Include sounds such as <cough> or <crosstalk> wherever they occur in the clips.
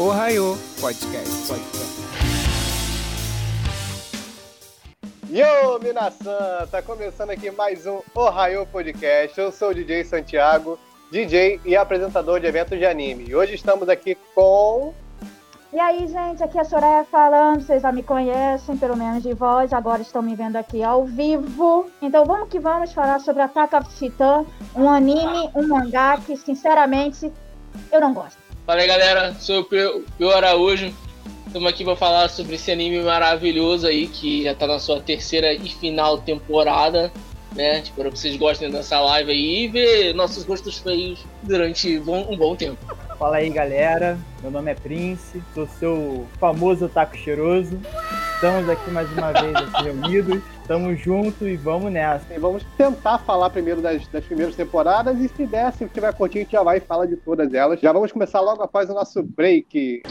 Ohio Podcast. Podcast. Yo, Minasan! Tá começando aqui mais um Ohio Podcast. Eu sou o DJ Santiago, DJ e apresentador de eventos de anime. E hoje estamos aqui com. E aí, gente, aqui é a Soraya falando, vocês já me conhecem, pelo menos de voz, agora estão me vendo aqui ao vivo. Então vamos que vamos falar sobre Attack of Titan, um anime, um mangá que, sinceramente, eu não gosto. Fala aí, galera, sou o Pio Araújo, estamos aqui para falar sobre esse anime maravilhoso aí, que já tá na sua terceira e final temporada, né? Espero que vocês gostem dessa live aí e ver nossos gostos feios durante um bom tempo. Fala aí, galera. Meu nome é Prince, sou seu famoso taco cheiroso. Estamos aqui mais uma vez aqui reunidos. Tamo junto e vamos nessa. E vamos tentar falar primeiro das, das primeiras temporadas e se der, se tiver curtinho, a gente já vai e fala de todas elas. Já vamos começar logo após o nosso break.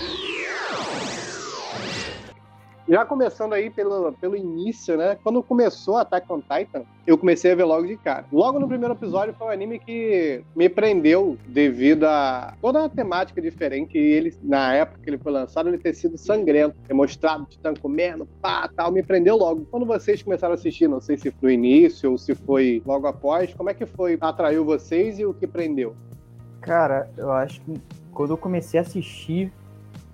Já começando aí pelo, pelo início, né? Quando começou Attack on Titan, eu comecei a ver logo de cara. Logo no primeiro episódio foi um anime que me prendeu devido a toda a temática diferente. E ele, na época que ele foi lançado, ele ter sido sangrento, ter mostrado o Titã comendo, pá, tal, me prendeu logo. Quando vocês começaram a assistir, não sei se foi no início ou se foi logo após, como é que foi? Atraiu vocês e o que prendeu? Cara, eu acho que quando eu comecei a assistir,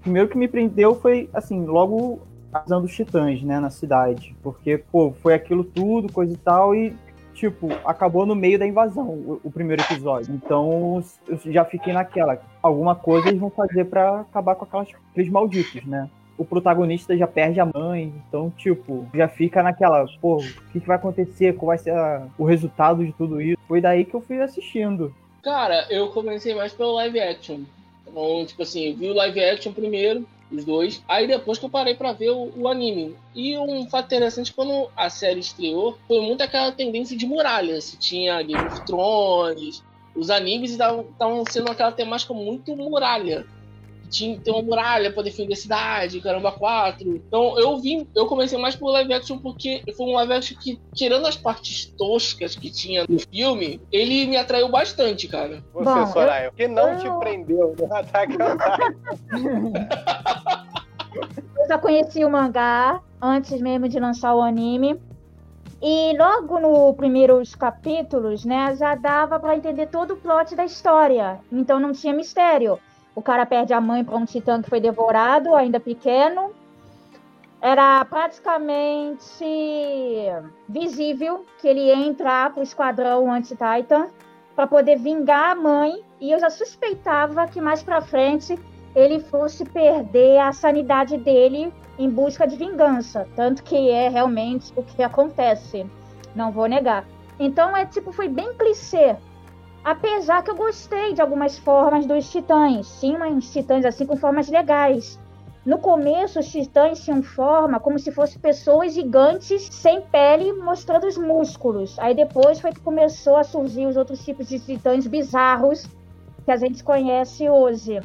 primeiro que me prendeu foi, assim, logo invasão dos titãs, né, na cidade. Porque, pô, foi aquilo tudo, coisa e tal, e, tipo, acabou no meio da invasão, o, o primeiro episódio. Então, eu já fiquei naquela. Alguma coisa eles vão fazer para acabar com aquelas, aqueles malditos, né? O protagonista já perde a mãe, então, tipo, já fica naquela, pô, o que, que vai acontecer? Qual vai ser a, o resultado de tudo isso? Foi daí que eu fui assistindo. Cara, eu comecei mais pelo live action. Então, tipo assim, eu vi o live action primeiro, os dois. Aí depois que eu parei para ver o, o, anime. E um fato interessante, quando a série estreou, foi muito aquela tendência de muralha. Se tinha Game of Thrones, os animes estavam sendo aquela temática muito muralha tinha ter uma muralha pra defender a cidade, caramba, quatro. Então eu vim, eu comecei mais por live action porque foi um live action que, tirando as partes toscas que tinha no filme, ele me atraiu bastante, cara. Você, Bom, Soraya, o que não eu... te prendeu no Attack <laughs> <laughs> <laughs> Eu já conheci o mangá antes mesmo de lançar o anime. E logo nos primeiros capítulos, né, já dava para entender todo o plot da história. Então não tinha mistério. O cara perde a mãe para um titã que foi devorado, ainda pequeno. Era praticamente visível que ele ia entrar para o esquadrão anti-Titan para poder vingar a mãe. E eu já suspeitava que mais para frente ele fosse perder a sanidade dele em busca de vingança. Tanto que é realmente o que acontece. Não vou negar. Então é tipo, foi bem clichê Apesar que eu gostei de algumas formas dos titãs. Tinha uns titãs assim com formas legais. No começo, os titãs tinham forma como se fossem pessoas gigantes sem pele, mostrando os músculos. Aí depois foi que começou a surgir os outros tipos de titãs bizarros que a gente conhece hoje.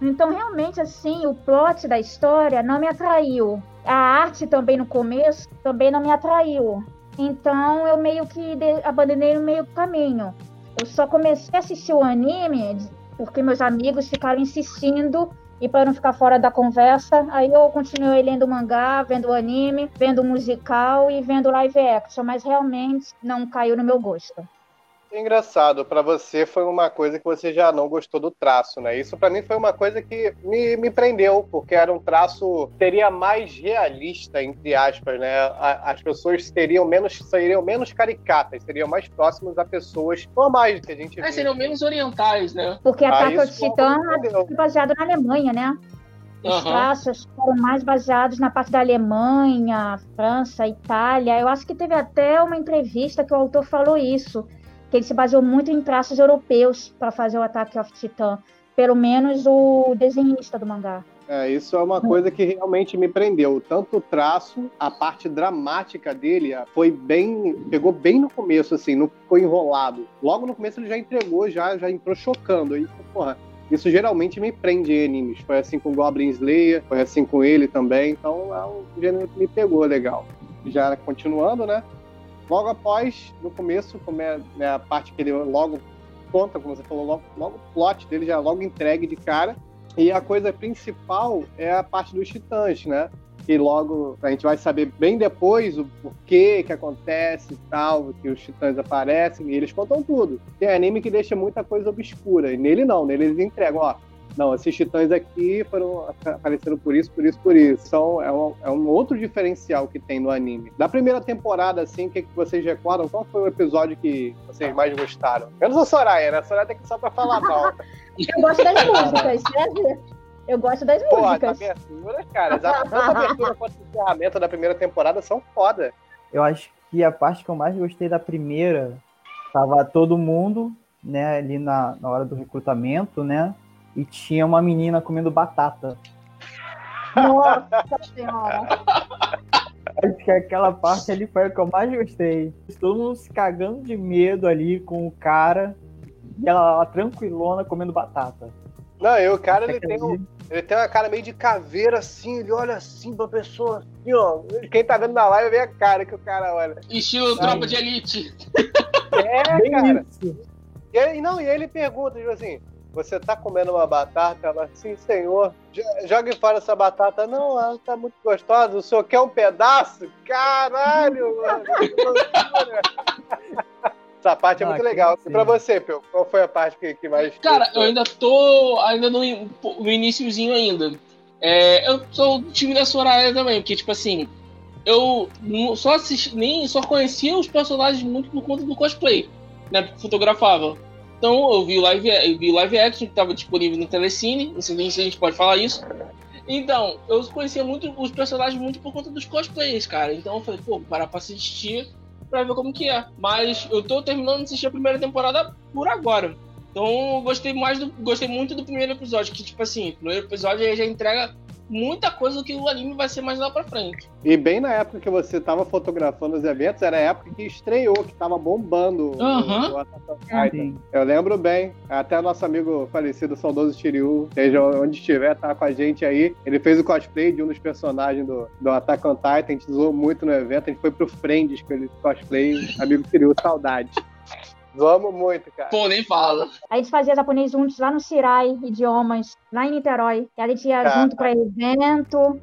Então, realmente, assim, o plot da história não me atraiu. A arte também no começo também não me atraiu. Então, eu meio que abandonei no meio do caminho. Eu só comecei a assistir o anime porque meus amigos ficaram insistindo e para não ficar fora da conversa, aí eu continuei lendo mangá, vendo anime, vendo musical e vendo live action, mas realmente não caiu no meu gosto. Engraçado, para você foi uma coisa que você já não gostou do traço, né? Isso para mim foi uma coisa que me, me prendeu, porque era um traço seria mais realista, entre aspas, né? As pessoas seriam menos, seriam menos caricatas, seriam mais próximas a pessoas normais que a gente é, seriam menos orientais, né? Porque a Ataque of Titã é baseado na Alemanha, né? Os uhum. traços foram mais baseados na parte da Alemanha, França, Itália. Eu acho que teve até uma entrevista que o autor falou isso que ele se baseou muito em traços europeus para fazer o Attack of Titan, pelo menos o desenhista do mangá. É, isso é uma coisa que realmente me prendeu. Tanto o traço, a parte dramática dele foi bem. pegou bem no começo, assim, não ficou enrolado. Logo no começo ele já entregou, já, já entrou chocando. Aí, porra, isso geralmente me prende em animes. Foi assim com Goblin Slayer, foi assim com ele também. Então é um gênero que me pegou legal. Já continuando, né? Logo após, no começo, como é né, a parte que ele logo conta, como você falou, logo, logo o plot dele já é logo entregue de cara. E a coisa principal é a parte dos titãs, né? Que logo a gente vai saber bem depois o porquê que acontece e tal, que os titãs aparecem, e eles contam tudo. Tem anime que deixa muita coisa obscura, e nele não, nele eles entregam, ó. Não, esses titãs aqui foram aparecendo por isso, por isso, por isso. Então, é um, é um outro diferencial que tem no anime. Da primeira temporada, assim, o que, que vocês recordam? Qual foi o episódio que vocês mais gostaram? Menos a Soraya, né? A Soraya tem que só pra falar mal. Eu gosto das músicas, né? Eu gosto das Pô, as músicas. aberturas, cara, as- tanto a abertura quanto o encerramento da primeira temporada são foda. Eu acho que a parte que eu mais gostei da primeira tava todo mundo, né, ali na, na hora do recrutamento, né? E tinha uma menina comendo batata. Nossa senhora. Acho que aquela parte ali foi a que eu mais gostei. Todo mundo se cagando de medo ali com o cara. E ela lá tranquilona comendo batata. Não, e o cara, ele tem, um, ele tem uma cara meio de caveira, assim, ele olha assim pra pessoa, assim, ó. Quem tá vendo na live vê a cara que o cara olha. Estilo tropa de elite. É, Bem cara. isso. E aí, não, e aí ele pergunta, tipo assim, você tá comendo uma batata? Ela, sim, senhor. Jo- Jogue fora essa batata. Não, ela tá muito gostosa. O senhor quer um pedaço? Caralho, <laughs> mano. Essa parte é Ah, muito legal. E pra você, Peu, qual foi a parte que, que mais... Cara, eu ainda tô ainda no, no iniciozinho ainda. É, eu sou do time da Soraya também, porque, tipo assim, eu só assisti, nem só conhecia os personagens muito por conta do cosplay, né? Porque fotografava. Então eu vi o live, eu vi o live action que estava disponível no Telecine, não sei se a gente pode falar isso. Então, eu conhecia muito os personagens muito por conta dos cosplays, cara. Então eu falei, pô, vou parar pra assistir pra ver como que é. Mas eu tô terminando de assistir a primeira temporada por agora. Então eu gostei mais do. Gostei muito do primeiro episódio, que, tipo assim, o primeiro episódio já entrega muita coisa do que o anime vai ser mais lá pra frente. E bem na época que você tava fotografando os eventos, era a época que estreou, que tava bombando o- Aham. o Attack on Titan. Sim. Eu lembro bem, até nosso amigo falecido, saudoso Shiryu, seja onde estiver, tá com a gente aí. Ele fez o cosplay de um dos personagens do, do Attack on Titan, a gente zoou muito no evento, a gente foi pro Friends com ele cosplay, amigo Shiryu, saudade. Zoamos muito, cara. Pô, nem fala. A gente fazia japonês juntos lá no Shirai, idiomas, lá em Niterói. E a gente ia Caraca. junto para evento.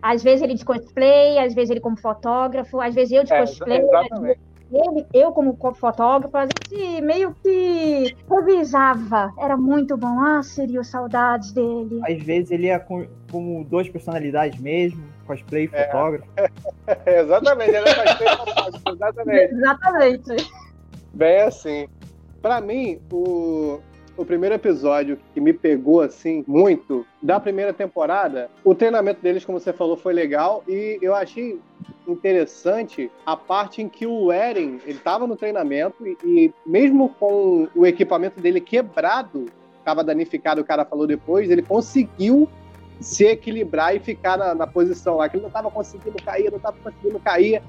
Às vezes ele de cosplay, às vezes ele como fotógrafo, às vezes eu de É, cosplay, exatamente. ele, eu como co- fotógrafo. A gente meio que revisava. Era muito bom. Ah, seria saudades dele. Às vezes ele ia com, com duas personalidades mesmo, cosplay e É. fotógrafo. <laughs> exatamente, ele é cosplay fotógrafo, exatamente. <laughs> Exatamente. Bem assim. Pra mim, o, o primeiro episódio que me pegou assim muito da primeira temporada, o treinamento deles, como você falou, foi legal e eu achei interessante a parte em que o Eren, ele tava no treinamento e, e mesmo com o equipamento dele quebrado, tava danificado, o cara falou depois, ele conseguiu se equilibrar e ficar na, na posição lá, que ele não tava conseguindo cair, não tava conseguindo cair.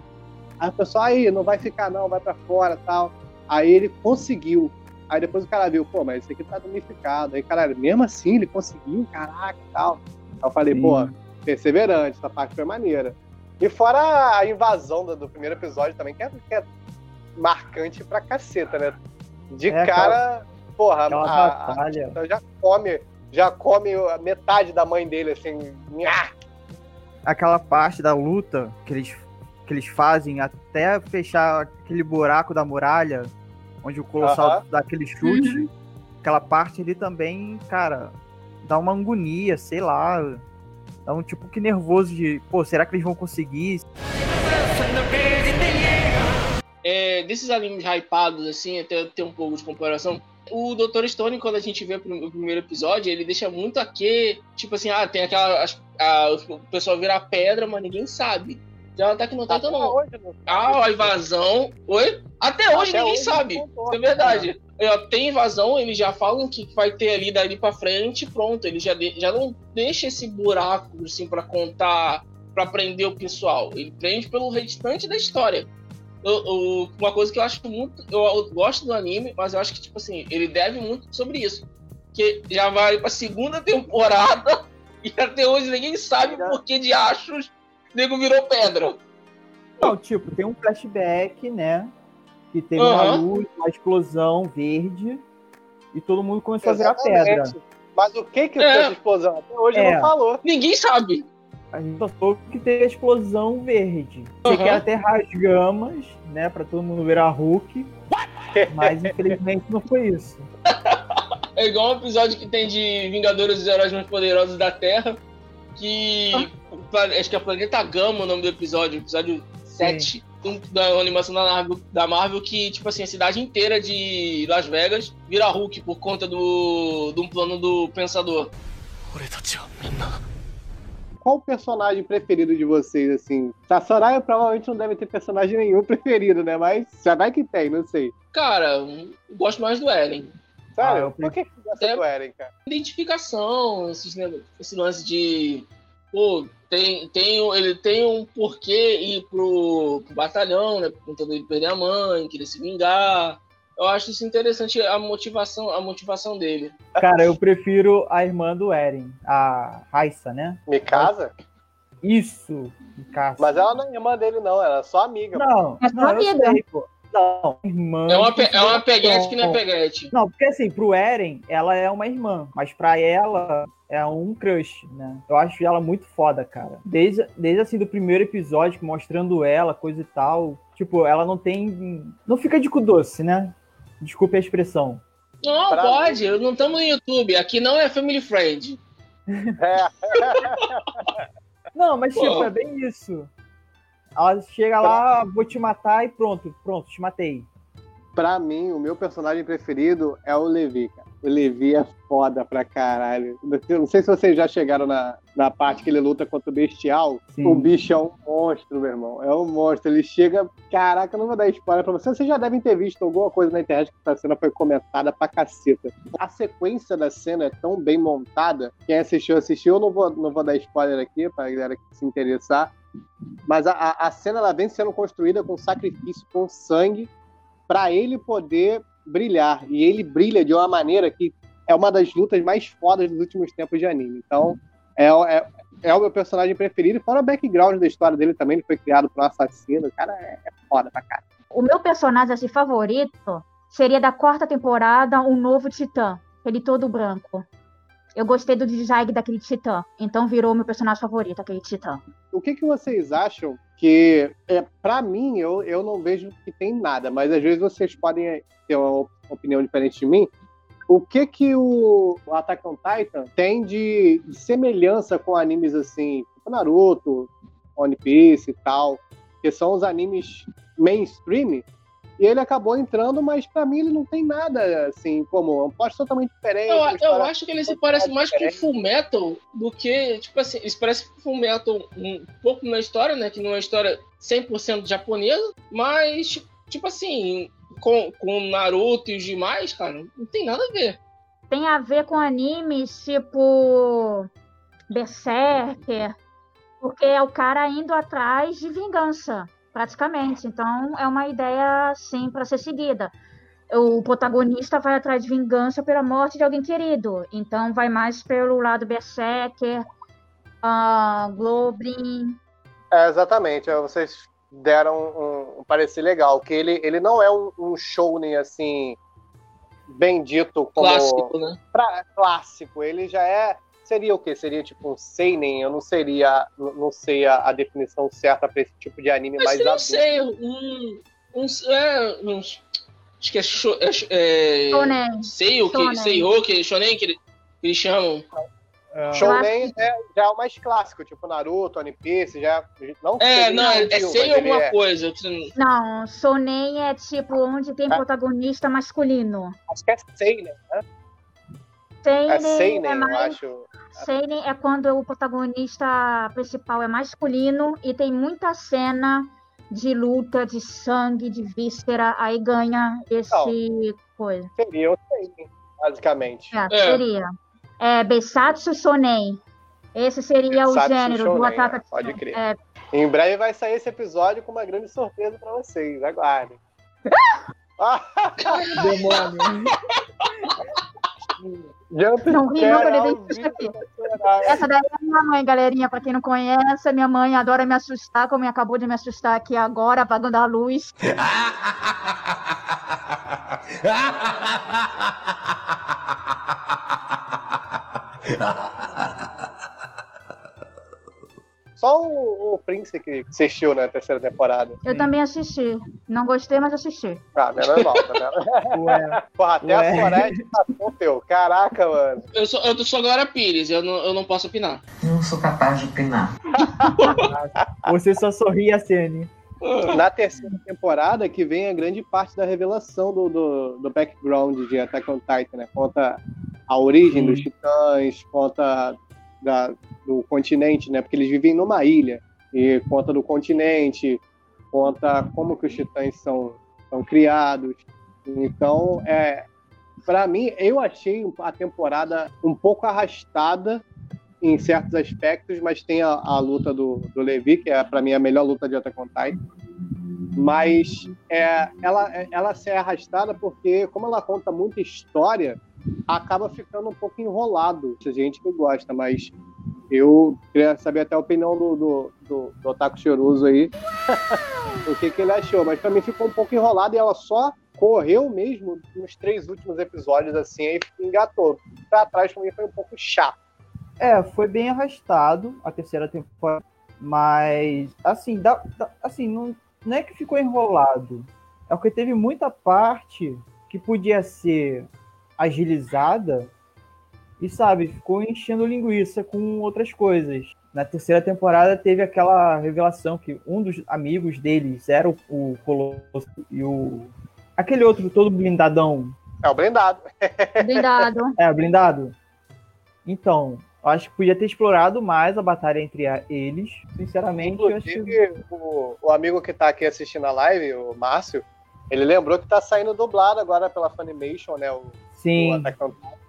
Aí o pessoal, aí, não vai ficar não, vai pra fora tal. Aí ele conseguiu. Aí depois o cara viu, pô, mas esse aqui tá danificado. Aí, cara, mesmo assim ele conseguiu, caraca e tal. Aí eu falei, Sim. pô, perseverante, essa parte foi maneira. E fora a invasão do, do primeiro episódio também, que é, que é marcante pra caceta, né? De É, cara, porra, Aquela a, a, batalha. então já come, já come a metade da mãe dele, assim. nhá. Aquela parte da luta que eles, que eles fazem até fechar aquele buraco da muralha, onde o Colossal Aham. dá aquele chute. Aquela parte ali também, cara, dá uma agonia, sei lá. Dá um tipo que nervoso de, pô, será que eles vão conseguir? É, desses animes hypados, assim, até ter um pouco de comparação. O Dr. Stone, quando a gente vê o prim- o primeiro episódio, ele deixa muito aqui, tipo assim, ah, tem aquela. as- a- o pessoal vira pedra, mas ninguém sabe. Já tá que não tá Até não. hoje, não. Ah, a invasão. Oi? Até hoje Até ninguém hoje sabe. concordo, É verdade. Tem invasão, eles já falam que vai ter ali dali pra frente, pronto. Ele já, de- já não deixa esse buraco assim para contar, pra prender o pessoal. Ele prende pelo restante da história. Eu- eu- uma coisa que eu acho muito. Eu, eu gosto do anime, mas eu acho que, tipo assim, ele deve muito sobre isso. Que já vai pra segunda temporada <laughs> e até hoje ninguém sabe por que de achos nego virou pedra. Não, tipo, tem um flashback, né? Que teve uma Aham. luz, uma explosão verde, e todo mundo começou a virar pedra. Exatamente. Mas o que que É. foi essa explosão? Até hoje É. não falou. Ninguém sabe. A gente só soube que teve a explosão verde. Você Aham. quer até rasgamas, né? Pra todo mundo ver a Hulk. Mas infelizmente não foi isso. <laughs> É igual um episódio que tem de Vingadores dos Heróis Mais Poderosos da Terra que. Acho que é Planeta Gama o nome do episódio, episódio Sim. 7 da animação da Marvel, da Marvel, que, tipo assim, a cidade inteira de Las Vegas vira Hulk por conta do, de um plano do Pensador. Qual o personagem preferido de vocês, assim? A Soraya provavelmente não deve ter personagem nenhum preferido, né? Mas já vai que tem, não sei. Cara, gosto mais do Eren. Ah, Sério? eu Por que você gosta É- do Eren, cara? Identificação, esses, nego- esse lance de. Pô, tem, tem, um- ele tem um porquê ir pro, pro batalhão, né? Por conta dele perder a mãe, querer se vingar. Eu acho isso interessante a motivação, a motivação dele. Cara, eu prefiro a irmã do Eren, a Raissa, né? Me casa? Isso, Mikasa. Mas ela não é irmã dele, não. Ela é só amiga. Não, É eu amiga. sei, pô. Não, irmã. É uma, é uma peguete que não é peguete. Não, porque assim, pro Eren, ela é uma irmã, mas pra ela é um crush, né? Eu acho ela muito foda, cara. Desde, desde assim, do primeiro episódio, mostrando ela, coisa e tal. Tipo, ela não tem. Não fica de cu doce, né? Desculpe a expressão. Não, Pra pode. Não estamos no YouTube. Aqui não é Family Friend. É. <laughs> Não, mas Pô. tipo, é bem isso. Ela chega lá, vou te matar e pronto, pronto, te matei. Pra mim, o meu personagem preferido é o Levi, cara. O Levi é foda pra caralho. Eu não sei se vocês já chegaram na, na parte que ele luta contra o Bestial. Sim. O bicho é um monstro, meu irmão. É um monstro. Ele chega. Caraca, eu não vou dar spoiler pra vocês. Vocês já devem ter visto alguma coisa na internet que essa cena foi comentada pra caceta. A sequência da cena é tão bem montada. Quem assistiu, assistiu. Eu não vou, não vou dar spoiler aqui pra galera que se interessar. Mas a, a, cena ela vem sendo construída com sacrifício, com sangue, pra ele poder brilhar. E ele brilha de uma maneira que é uma das lutas mais fodas dos últimos tempos de anime. Então, é, é, é o meu personagem preferido. Fora o background da história dele também, ele foi criado por um assassino. Cara é, é foda pra caralho. O meu personagem assim, favorito seria da quarta temporada, um novo Titã. Ele todo branco. Eu gostei do design daquele Titã. Então virou meu personagem favorito, aquele Titã. O que, que vocês acham que, é, para mim, eu, eu não vejo que tem nada, mas às vezes vocês podem ter uma opinião diferente de mim. O que que o, o Attack on Titan tem de, de semelhança com animes assim, tipo Naruto, One Piece e tal, que são os animes mainstream, e ele acabou entrando, mas pra mim ele não tem nada assim comum. É um plot totalmente diferente. Eu, eu acho que ele se parece mais com Full Metal do que. Tipo assim, ele se parece com Full Metal um pouco na história, né? Que não é uma história 100% japonesa, mas, tipo assim, com, com Naruto e os demais, cara, não tem nada a ver. Tem a ver com animes tipo Berserker, porque é o cara indo atrás de vingança, praticamente. Então é uma ideia sim para ser seguida. O protagonista vai atrás de vingança pela morte de alguém querido. Então vai mais pelo lado Berserker, uh, Goblin. É, exatamente. É, Vocês deram um, um parecer legal, que ele, ele não é um, um shounen assim bem dito como Clássico, né? pra- clássico. Ele já é seria o quê? Seria tipo um seinen? Eu não seria, não sei a, a definição certa pra esse tipo de anime Mas mais eu não adulto. sei, um. um é, uns- acho que é. Sho, é, é Shonen. sei o que. Sei o que. Shonen que, ele- que eles chamam. Shonen é, já é o mais clássico, tipo Naruto, One Piece, já não É, não, é, é sei alguma é- coisa. Não, Shonen é tipo onde tem Ah. protagonista masculino. Acho que é seinen, né? Seinen É seinen, é eu mais acho. Seinen é quando o protagonista principal é masculino e tem muita cena de luta, de sangue, de víscera, aí ganha esse coisa. Seria o seinen, basicamente. É, É. seria. É Besatsu Shonen. Esse seria o Besatsu gênero do Shonen, Ataque né? Pode crer. É, Em breve vai sair esse episódio com uma grande surpresa pra vocês. Aguardem. <laughs> <laughs> Ah, Demônio. <laughs> Jump Não eu ao levei susto aqui. Essa daí é a minha mãe, galerinha. Pra quem não conhece, a minha mãe adora me assustar, como acabou de me assustar aqui agora, apagando a luz. <laughs> Só o, o Prince que assistiu na terceira temporada. Eu Sim. também assisti. Não gostei, mas assisti. Ah, menos mal, tá vendo? <laughs> Ué, Porra, até Ué. a Sorete passou teu. Caraca, mano. Eu sou, eu sou Glória Pires, eu não, eu não posso opinar. Não sou capaz de opinar. <laughs> você só sorri a Sene. Na terceira temporada que vem a grande parte da revelação do, do, do background de Attack on Titan, né? Conta a origem Sim. dos titãs, conta da, do continente, né? Porque eles vivem numa ilha. E conta do continente, conta como que os titãs são, são criados. Então, é, para mim, eu achei a temporada um pouco arrastada em certos aspectos, mas tem a, a luta do, do Levi, que é para mim a melhor luta de Attack on. Mas é, ela, ela se é arrastada porque, como ela conta muita história, acaba ficando um pouco enrolado. Tem gente que gosta, mas eu queria saber até a opinião do, do, do, do Otaku Cheiroso aí, o que, que ele achou. Mas pra mim ficou um pouco enrolado e ela só correu mesmo nos três últimos episódios, assim, aí engatou. Pra trás pra mim foi um pouco chato. É, foi bem arrastado a terceira temporada, mas assim, dá, dá- assim não, não é que ficou enrolado, é porque teve muita parte que podia ser agilizada e sabe, ficou enchendo linguiça com outras coisas. Na terceira temporada teve aquela revelação que um dos amigos deles era o, o Colosso e o aquele outro todo blindadão, É o blindado. <laughs> Blindado. é, blindado. Então, eu acho que podia ter explorado mais a batalha entre a- eles. Sinceramente, eu acho que. Inclusive, o, o amigo que tá aqui assistindo a live, o Márcio, ele lembrou que tá saindo dublado agora pela Funimation, né? O, o Sim, Attack on Titan. E-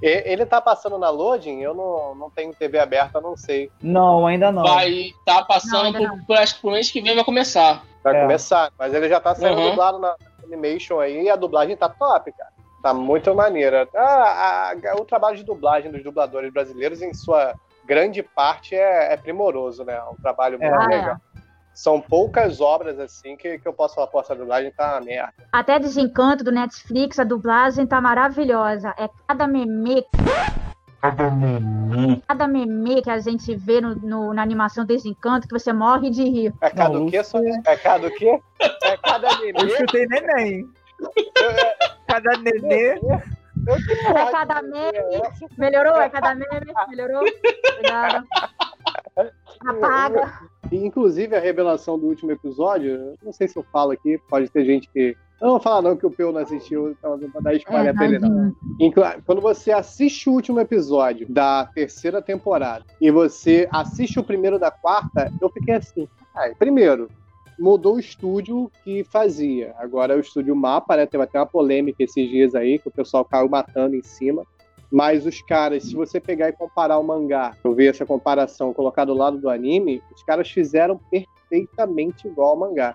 Ele tá passando na loading, eu não, não tenho TV aberta, não sei. não, ainda não. Vai tá Não, passando ainda por, por, acho que pro mês que vem vai começar. Vai É. começar. Mas ele já tá saindo Uhum. dublado na Funimation aí e a dublagem tá top, cara. Tá muito maneira. Ah, a- o trabalho de dublagem dos dubladores brasileiros, em sua grande parte, é, é primoroso, né? É um trabalho muito É. Legal. São poucas obras assim que, que eu posso falar, pô, essa dublagem tá uma merda. Até Desencanto do Netflix, a dublagem tá maravilhosa. É cada meme, cada meme que a gente vê no, no- na animação Desencanto que você morre de rir. É cada o quê? Só? É cada o quê? É cada Eu meme. escutei neném. Cada nenê. É cada meme. Melhorou? É cada meme? Melhorou? Obrigada. Apaga. Inclusive, a revelação do último episódio, não sei se eu falo aqui, pode ter gente que. Eu não vou falar não que o Peu não assistiu, então não vou dar spoiler É, pra ele, não. Quando você assiste o último episódio da terceira temporada e você assiste o primeiro da quarta, eu fiquei assim. "Ai, primeiro, mudou o estúdio que fazia. Agora é o estúdio Mapa, né? Teve até uma polêmica esses dias aí, que o pessoal caiu matando em cima. Mas os caras, se você pegar e comparar o mangá, eu vi essa comparação, colocar do lado do anime, os caras fizeram perfeitamente igual ao mangá.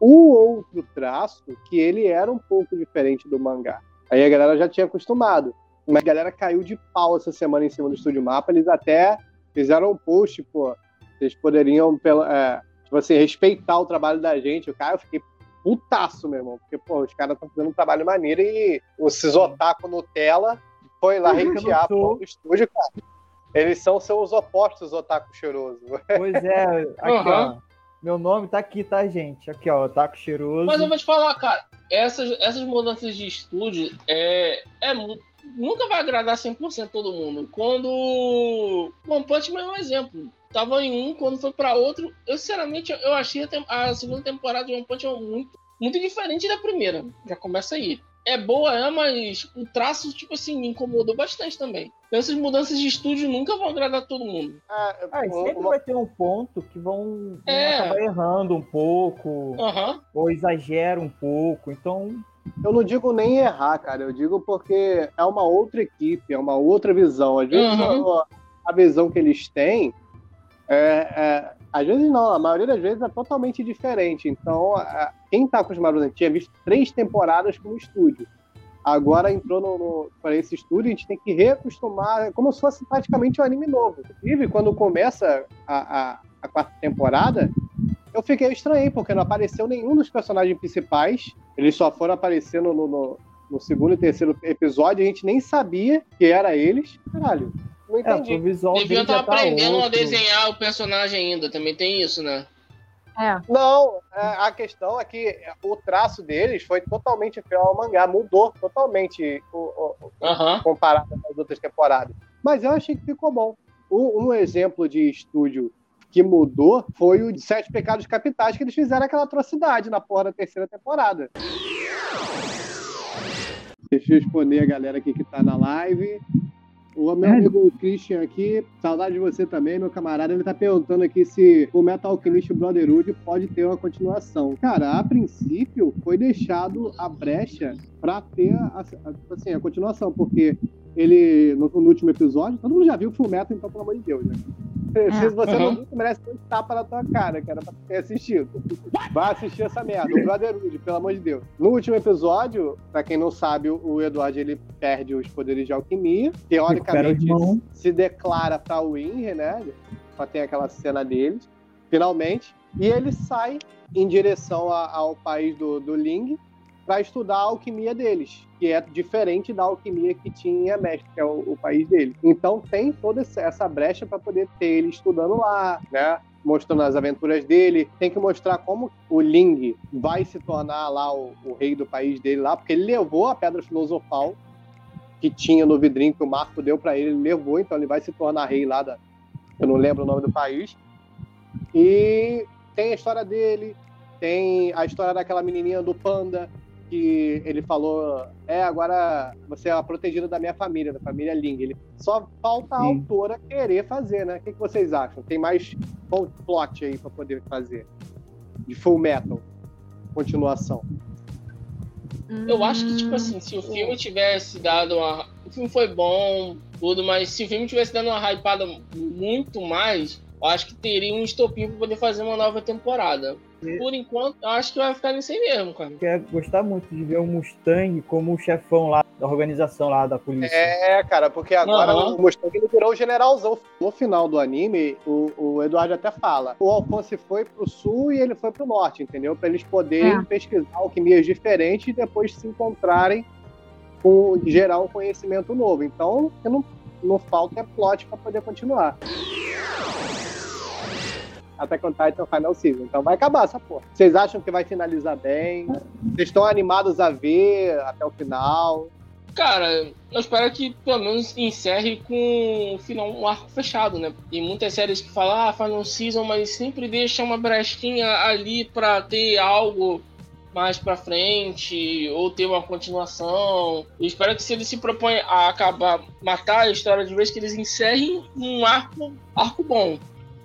O outro traço, que ele era um pouco diferente do mangá. Aí a galera já tinha acostumado. Mas a galera caiu de pau essa semana em cima do Estúdio Mapa. Eles até fizeram um post, pô. Vocês poderiam, é, tipo assim, respeitar o trabalho da gente. O cara, eu fiquei putaço, meu irmão. Porque, pô, os caras estão fazendo um trabalho maneiro e o Cisotaco Nutella foi lá hatear a sou. porra do estúdio, cara. Eles são seus opostos, Otaku cheiroso. <laughs> Pois é, aqui, Aham. ó. Meu nome tá aqui, tá, gente? Aqui, ó, Taco Cheiroso. Mas eu vou te falar, cara, essas, essas mudanças de estúdio é, é nunca vai agradar 100% todo mundo. Quando o One Punch Man é um exemplo. Tava em um, quando foi pra outro. Eu, sinceramente, eu achei a, a segunda temporada de One Punch Man muito, muito diferente da primeira. Já começa aí. É boa, é, mas o traço, tipo assim, me incomodou bastante também. Então, essas mudanças de estúdio nunca vão agradar todo mundo. Ah, Ah, e uma- sempre uma- vai ter um ponto que vão, vão É. acabar errando um pouco, Aham. ou exagera um pouco. Então, Eu não digo nem errar, cara. Eu digo porque é uma outra equipe, é uma outra visão. Às vezes Uhum. a, a visão que eles têm é, é- às vezes não, a maioria das vezes é totalmente diferente. Então, quem tá acostumado, a tinha visto três temporadas como estúdio. Agora entrou para esse estúdio, a gente tem que reacostumar, como se fosse praticamente um anime novo. Inclusive, quando começa a, a, a quarta temporada, eu fiquei estranho, porque não apareceu nenhum dos personagens principais. Eles só foram aparecendo no, no, no segundo e terceiro episódio, a gente nem sabia que era eles. Caralho, Não É, entendi. visual Deviam estar tá aprendendo a outro. desenhar o personagem ainda, também tem isso, né? É. Não, a a questão é que o traço deles foi totalmente fiel ao mangá, mudou totalmente o, o- comparado às outras temporadas. Mas eu achei que ficou bom. Um, um exemplo de estúdio que mudou foi o de Sete Pecados Capitais, que eles fizeram aquela atrocidade na porra da terceira temporada. Deixa eu responder a galera aqui que tá na live. O meu É. amigo Christian aqui, saudade de você também, meu camarada. Ele tá perguntando aqui se o Metal Alchemist Brotherhood pode ter uma continuação. Cara, a princípio foi deixado a brecha pra ter a, a- assim, a continuação, porque ele, no, no último episódio, todo mundo já viu o Fullmetal, então, pelo amor de Deus, né? Se você não Uhum. viu, tu merece um tapa na tua cara, que era pra ter assistido. Vai assistir essa merda, o Brotherhood, pelo amor de Deus. No último episódio, pra quem não sabe, o- Eduardo ele perde os poderes de alquimia. Teoricamente, se declara pra Winry, né? Pra ter aquela cena deles, finalmente. E ele sai em direção a- ao país do, do Ling para estudar a alquimia deles, que é diferente da alquimia que tinha Mestre, que é o, o país dele. Então tem toda essa- brecha para poder ter ele estudando lá, né? Mostrando as aventuras dele. Tem que mostrar como o Ling vai se tornar lá o, o rei do país dele lá, porque ele levou a pedra filosofal que tinha no vidrinho que o Marco deu para ele, ele levou, então ele vai se tornar rei lá da. Eu não lembro o nome do país. E tem a história dele, tem a história daquela menininha do panda, que ele falou: É, agora você é a protegida da minha família, da família Ling. Ele só falta a Sim. autora querer fazer, né? O que, que vocês acham? Tem mais plot aí para poder fazer? De Full Metal. Continuação. Eu acho que, tipo assim, se o filme tivesse dado uma. O filme foi bom, tudo, mas se o filme tivesse dado uma hypada muito mais, eu acho que teria um estopim pra poder fazer uma nova temporada. Por enquanto, eu acho que vai ficar nisso aí mesmo, cara. Ia gostar muito de ver o Mustang como o chefão lá da organização lá da polícia. É, cara, porque agora Aham. o Mustang ele virou o generalzão. No final do anime, o, o Eduardo até fala: o Alphonse foi pro sul e ele foi pro norte, entendeu? Pra eles poderem É. pesquisar alquimias diferentes e depois se encontrarem com gerar um conhecimento novo. Então, não, não falta é plot pra poder continuar. Até on Titan Final Season. Então vai acabar essa porra. Vocês acham que vai finalizar bem? Vocês estão animados a ver até o final? Cara, eu espero que pelo menos encerre com o final, um arco fechado, né? Tem muitas séries que falam, ah, Final Season, mas sempre deixa uma brechinha ali pra ter algo mais pra frente, ou ter uma continuação. Eu espero que se eles se propõem a acabar, matar a história de vez, que eles encerrem um arco, arco bom.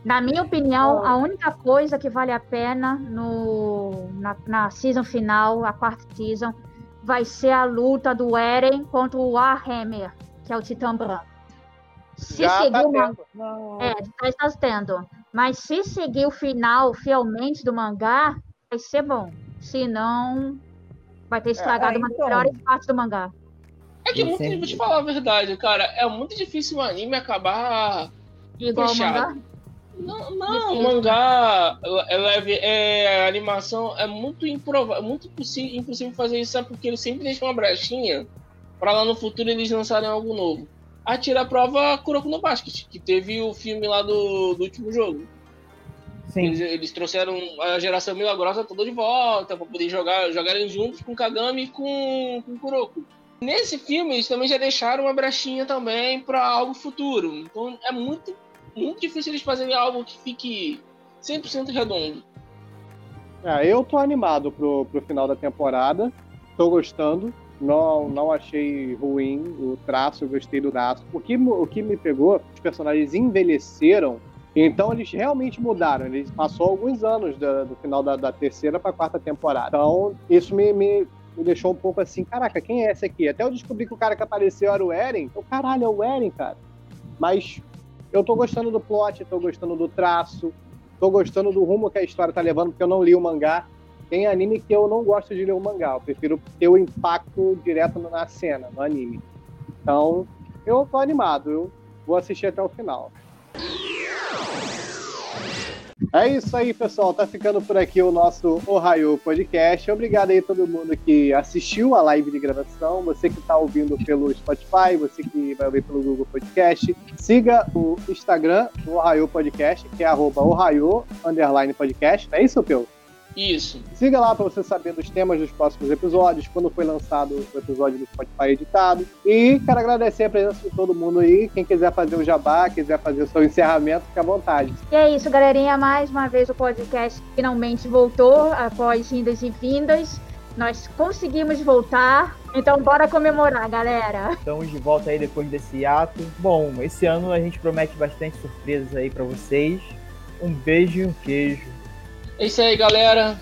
Na minha opinião, a única coisa que vale a pena no, na, na season final, a quarta season, vai ser a luta do Eren contra o Warhammer, que é o Titã Branco. Se Já seguir tá o man- tendo. É, já está tendo. Mas se seguir o final fielmente do mangá, vai ser bom. Se não, vai ter estragado é, uma das então. melhores partes do mangá. É que é muito, sempre- vou te falar a verdade, cara, é muito difícil o anime acabar Igual o Fechado. mangá. Não, não, o mangá, é leve, é, a animação é muito improvável, muito impossível fazer isso, sabe? Porque eles sempre deixam uma brechinha pra lá no futuro eles lançarem algo novo. A tira a prova Kuroko no Basket, que teve o filme lá do, do último jogo. Sim. Eles, eles trouxeram a geração milagrosa toda de volta pra poder jogar jogarem juntos com Kagami e com, com Kuroko. Nesse filme eles também já deixaram uma brechinha também pra algo futuro. Então é muito, muito difícil eles fazerem algo que fique 100% redondo. Ah, eu tô animado pro, pro final da temporada. Tô gostando. Não, não achei ruim o traço, eu gostei do traço. O que, o que me pegou, os personagens envelheceram, então eles realmente mudaram. Eles passou alguns anos da- do final da, da terceira pra quarta temporada. Então, isso me, me, me deixou um pouco assim, caraca, quem é esse aqui? Até eu descobri que o cara que apareceu era o Eren. Eu, caralho, é o Eren, cara. Mas eu tô gostando do plot, tô gostando do traço, tô gostando do rumo que a história tá levando, porque eu não li o mangá. Tem anime que eu não gosto de ler o mangá, eu prefiro ter o impacto direto na cena, no anime. Então, eu tô animado, eu vou assistir até o final. É isso aí, pessoal. Tá ficando por aqui o nosso Ohio Podcast. Obrigado aí a todo mundo que assistiu a live de gravação. Você que tá ouvindo pelo Spotify, você que vai ouvir pelo Google Podcast. Siga o Instagram do Ohio Podcast, que é arroba Ohio podcast. É isso, Peu? Isso. Siga lá para você saber dos temas dos próximos episódios, quando foi lançado o episódio do Spotify editado. E quero agradecer a presença de todo mundo aí. Quem quiser fazer o jabá, quiser fazer o seu encerramento, fique à vontade. E é isso, galerinha. Mais uma vez o podcast finalmente voltou após indas e vindas. Nós conseguimos voltar, então bora comemorar, galera. Estamos de volta aí depois desse ato. Bom, esse ano a gente promete bastante surpresas aí para vocês. Um beijo e um queijo. É isso aí, galera.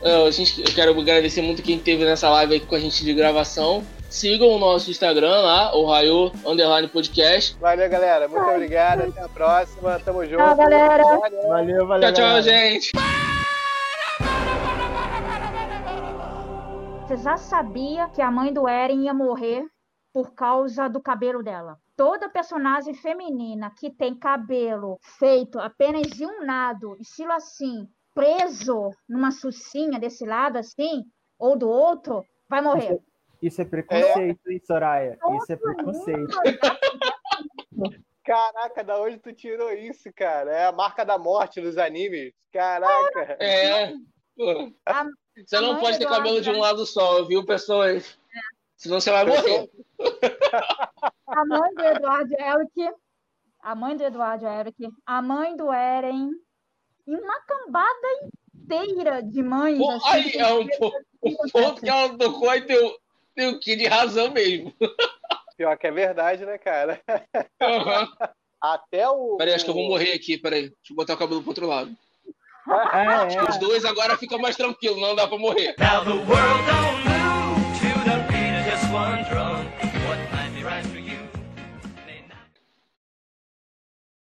Eu, a gente, eu quero agradecer muito quem esteve nessa live aqui com a gente de gravação. Sigam o nosso Instagram lá, o Raio Underline Podcast. Valeu, galera. Muito obrigado. Até a próxima. Tamo junto. Tchau, galera. Valeu, valeu. Tchau, tchau, galera. gente. Você já sabia que a mãe do Eren ia morrer por causa do cabelo dela? Toda personagem feminina que tem cabelo feito apenas de um lado, estilo assim, preso numa sucinha desse lado assim, ou do outro, vai morrer. Isso é preconceito, hein, Soraya? Isso é preconceito. <laughs> Caraca, da onde tu tirou isso, cara? É a marca da morte dos animes. Caraca. É. pô. A- Você não pode ter cabelo de um lado só, viu, pessoas? Senão você vai morrer. A mãe do Eduardo Eric, a mãe do Eduardo Eric, a mãe do Eren, e uma cambada inteira de mães. Pô, assim, aí é um, um ponto que ela tocou e tem, o- tem o que de razão mesmo. Pior que é verdade, né, cara? Aham. Até o. Peraí, acho que eu vou morrer aqui, peraí. Deixa eu botar o cabelo pro outro lado. É, é. Os dois agora ficam mais tranquilos, não dá pra morrer. Now the world don't move to the beat of just one drum.